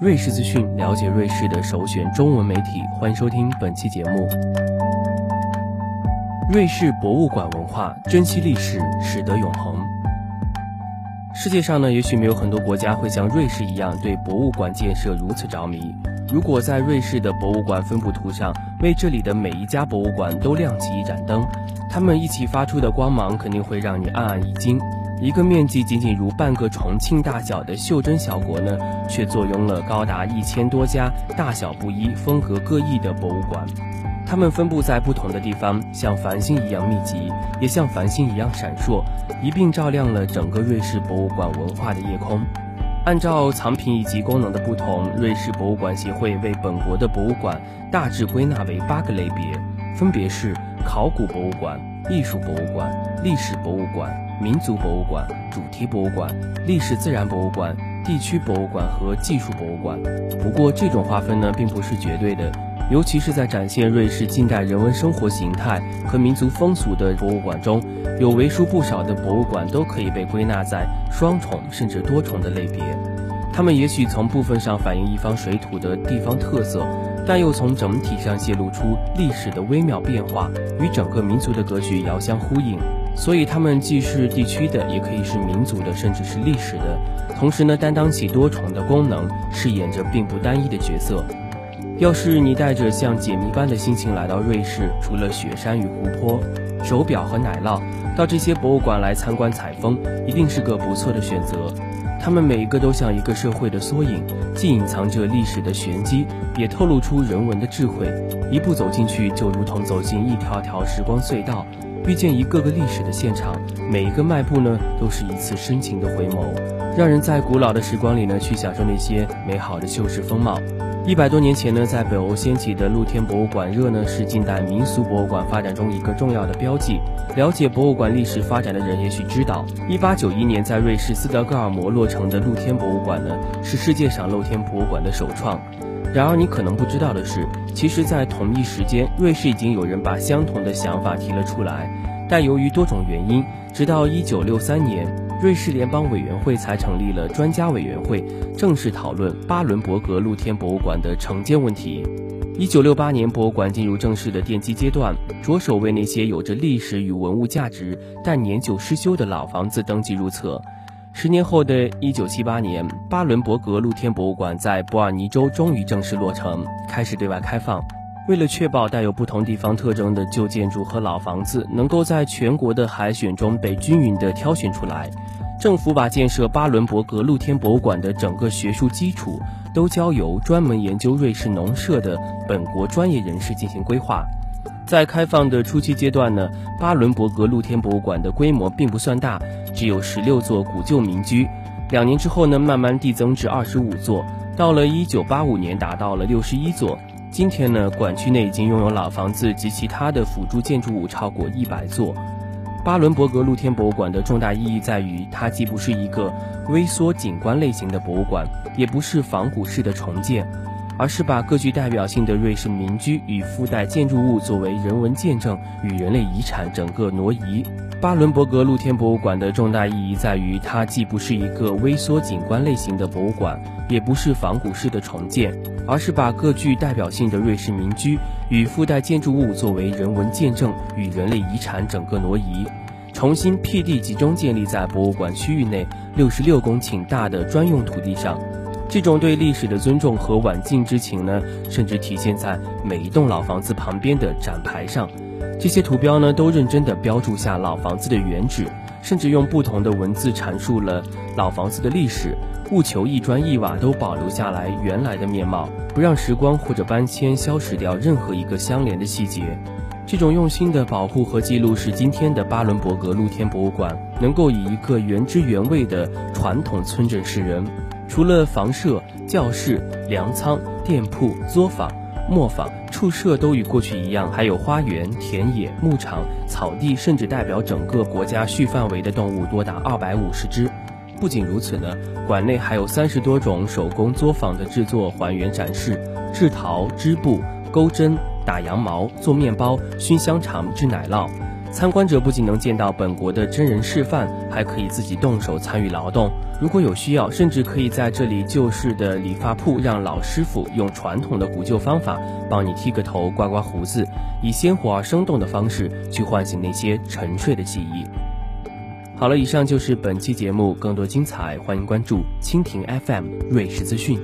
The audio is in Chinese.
瑞士资讯，了解瑞士的首选中文媒体。欢迎收听本期节目。瑞士博物馆文化，珍惜历史，使得永恒。世界上呢，也许没有很多国家会像瑞士一样对博物馆建设如此着迷。如果在瑞士的博物馆分布图上为这里的每一家博物馆都亮起一盏灯，他们一起发出的光芒肯定会让你暗暗一惊。一个面积仅仅如半个重庆大小的袖珍小国呢，却坐拥了高达一千多家大小不一、风格各异的博物馆。它们分布在不同的地方，像繁星一样密集，也像繁星一样闪烁，一并照亮了整个瑞士博物馆文化的夜空。按照藏品以及功能的不同，瑞士博物馆协会为本国的博物馆大致归纳为八个类别，分别是考古博物馆、艺术博物馆、历史博物馆。民族博物馆、主题博物馆、历史自然博物馆、地区博物馆和技术博物馆。不过，这种划分呢，并不是绝对的，尤其是在展现瑞士近代人文生活形态和民族风俗的博物馆中，有为数不少的博物馆都可以被归纳在双重甚至多重的类别。它们也许从部分上反映一方水土的地方特色，但又从整体上泄露出历史的微妙变化，与整个民族的格局遥相呼应。所以，它们既是地区的，也可以是民族的，甚至是历史的。同时呢，担当起多重的功能，饰演着并不单一的角色。要是你带着像解谜般的心情来到瑞士，除了雪山与湖泊、手表和奶酪，到这些博物馆来参观采风，一定是个不错的选择。它们每一个都像一个社会的缩影，既隐藏着历史的玄机，也透露出人文的智慧。一步走进去，就如同走进一条条时光隧道。遇见一个个历史的现场，每一个迈步呢，都是一次深情的回眸，让人在古老的时光里呢，去享受那些美好的旧时风貌。一百多年前呢，在北欧掀起的露天博物馆热呢，是近代民俗博物馆发展中一个重要的标记。了解博物馆历史发展的人也许知道，一八九一年在瑞士斯德哥尔摩落成的露天博物馆呢，是世界上露天博物馆的首创。然而，你可能不知道的是，其实，在同一时间，瑞士已经有人把相同的想法提了出来。但由于多种原因，直到1963年，瑞士联邦委员会才成立了专家委员会，正式讨论巴伦伯格露天博物馆的承建问题。1968年，博物馆进入正式的奠基阶段，着手为那些有着历史与文物价值但年久失修的老房子登记入册。十年后的一九七八年，巴伦伯格露天博物馆在伯尔尼州终于正式落成，开始对外开放。为了确保带有不同地方特征的旧建筑和老房子能够在全国的海选中被均匀地挑选出来，政府把建设巴伦伯格露天博物馆的整个学术基础都交由专门研究瑞士农舍的本国专业人士进行规划。在开放的初期阶段呢，巴伦伯格露天博物馆的规模并不算大，只有十六座古旧民居。两年之后呢，慢慢递增至二十五座，到了一九八五年达到了六十一座。今天呢，馆区内已经拥有老房子及其他的辅助建筑物超过一百座。巴伦伯格露天博物馆的重大意义在于，它既不是一个微缩景观类型的博物馆，也不是仿古式的重建。而是把各具代表性的瑞士民居与附带建筑物作为人文见证与人类遗产整个挪移。巴伦伯格露天博物馆的重大意义在于，它既不是一个微缩景观类型的博物馆，也不是仿古式的重建，而是把各具代表性的瑞士民居与附带建筑物作为人文见证与人类遗产整个挪移，重新辟地集中建立在博物馆区域内六十六公顷大的专用土地上。这种对历史的尊重和晚敬之情呢，甚至体现在每一栋老房子旁边的展牌上。这些图标呢，都认真地标注下老房子的原址，甚至用不同的文字阐述了老房子的历史。务求一砖一瓦都保留下来原来的面貌，不让时光或者搬迁消失掉任何一个相连的细节。这种用心的保护和记录，使今天的巴伦伯格露天博物馆能够以一个原汁原味的传统村镇示人。除了房舍、教室、粮仓、店铺、作坊、磨坊、畜舍都与过去一样，还有花园、田野、牧场、草地，甚至代表整个国家序范围的动物多达二百五十只。不仅如此呢，馆内还有三十多种手工作坊的制作还原展示，制陶、织布、钩针、打羊毛、做面包、熏香肠、制奶酪。参观者不仅能见到本国的真人示范，还可以自己动手参与劳动。如果有需要，甚至可以在这里旧式的理发铺，让老师傅用传统的古旧方法帮你剃个头、刮刮胡子，以鲜活而生动的方式去唤醒那些沉睡的记忆。好了，以上就是本期节目，更多精彩，欢迎关注蜻蜓 FM 瑞士资讯。